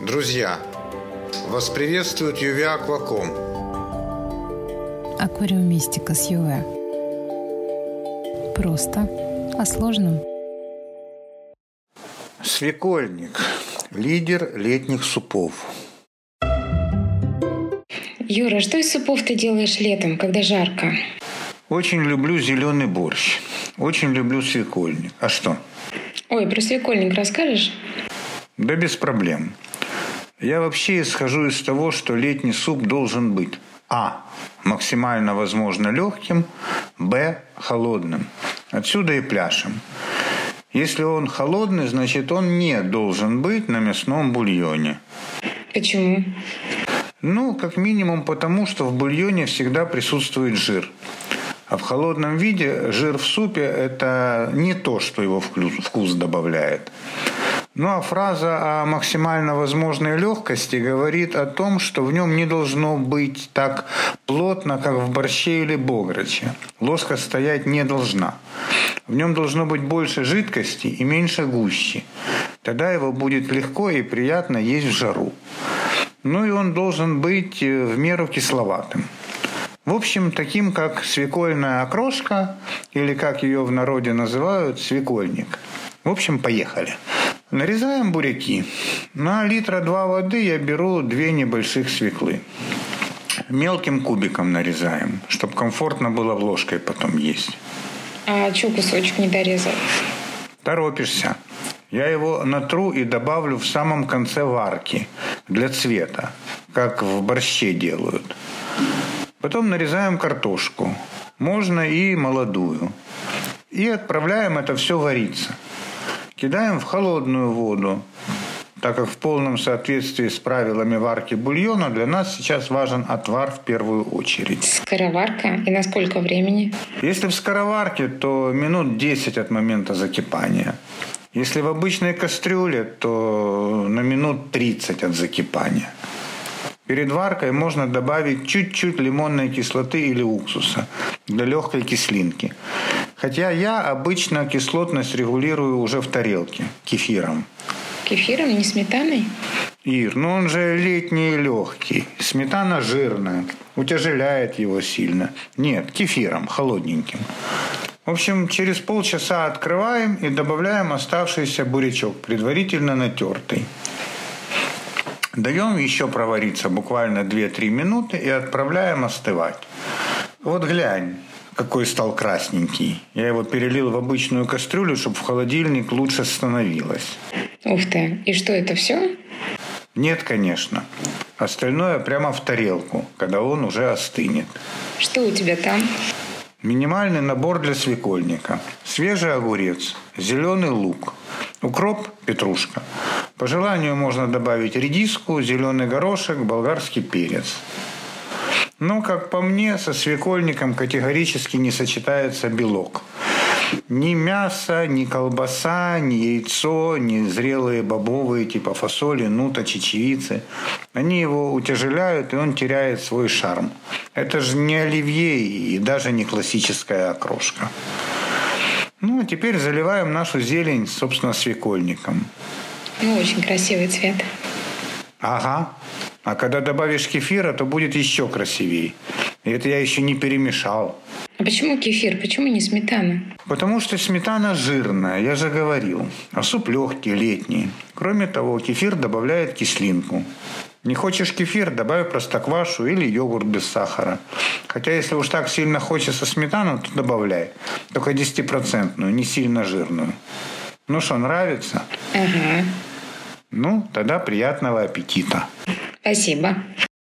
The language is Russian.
Друзья, вас приветствует Юве Акваком. Аквариумистика с Юве. Просто о сложном. Свекольник. Лидер летних супов. Юра, что из супов ты делаешь летом, когда жарко? Очень люблю зеленый борщ. Очень люблю свекольник. А что? Ой, про свекольник расскажешь? Да без проблем. Я вообще исхожу из того, что летний суп должен быть А. Максимально возможно легким, Б. Холодным. Отсюда и пляшем. Если он холодный, значит он не должен быть на мясном бульоне. Почему? Ну, как минимум потому, что в бульоне всегда присутствует жир. А в холодном виде жир в супе – это не то, что его вкус добавляет. Ну а фраза о максимально возможной легкости говорит о том, что в нем не должно быть так плотно, как в борще или бограче. Ложка стоять не должна. В нем должно быть больше жидкости и меньше гущи. Тогда его будет легко и приятно есть в жару. Ну и он должен быть э, в меру кисловатым. В общем, таким как свекольная окрошка, или как ее в народе называют, свекольник. В общем, поехали. Нарезаем буряки. На литра два воды я беру две небольших свеклы. Мелким кубиком нарезаем, чтобы комфортно было в ложкой потом есть. А что кусочек не дорезал? Торопишься. Я его натру и добавлю в самом конце варки для цвета, как в борще делают. Потом нарезаем картошку. Можно и молодую. И отправляем это все вариться кидаем в холодную воду. Так как в полном соответствии с правилами варки бульона для нас сейчас важен отвар в первую очередь. Скороварка? И на сколько времени? Если в скороварке, то минут 10 от момента закипания. Если в обычной кастрюле, то на минут 30 от закипания. Перед варкой можно добавить чуть-чуть лимонной кислоты или уксуса для легкой кислинки. Хотя я обычно кислотность регулирую уже в тарелке кефиром. Кефиром, не сметаной? Ир, ну он же летний и легкий. Сметана жирная, утяжеляет его сильно. Нет, кефиром, холодненьким. В общем, через полчаса открываем и добавляем оставшийся бурячок, предварительно натертый. Даем еще провариться буквально 2-3 минуты и отправляем остывать. Вот глянь, какой стал красненький. Я его перелил в обычную кастрюлю, чтобы в холодильник лучше становилось. Ух ты. И что, это все? Нет, конечно. Остальное прямо в тарелку, когда он уже остынет. Что у тебя там? Минимальный набор для свекольника. Свежий огурец, зеленый лук, укроп, петрушка. По желанию можно добавить редиску, зеленый горошек, болгарский перец. Но, как по мне, со свекольником категорически не сочетается белок. Ни мясо, ни колбаса, ни яйцо, ни зрелые бобовые типа фасоли, нута, чечевицы. Они его утяжеляют, и он теряет свой шарм. Это же не оливье и даже не классическая окрошка. Ну, а теперь заливаем нашу зелень, собственно, свекольником. Ну, очень красивый цвет. Ага. А когда добавишь кефира, то будет еще красивее. И это я еще не перемешал. А почему кефир? Почему не сметана? Потому что сметана жирная, я же говорил. А суп легкий, летний. Кроме того, кефир добавляет кислинку. Не хочешь кефир, добавь простоквашу или йогурт без сахара. Хотя если уж так сильно хочется сметану, то добавляй. Только 10%, не сильно жирную. Ну что, нравится? Ага. Ну, тогда приятного аппетита. Спасибо.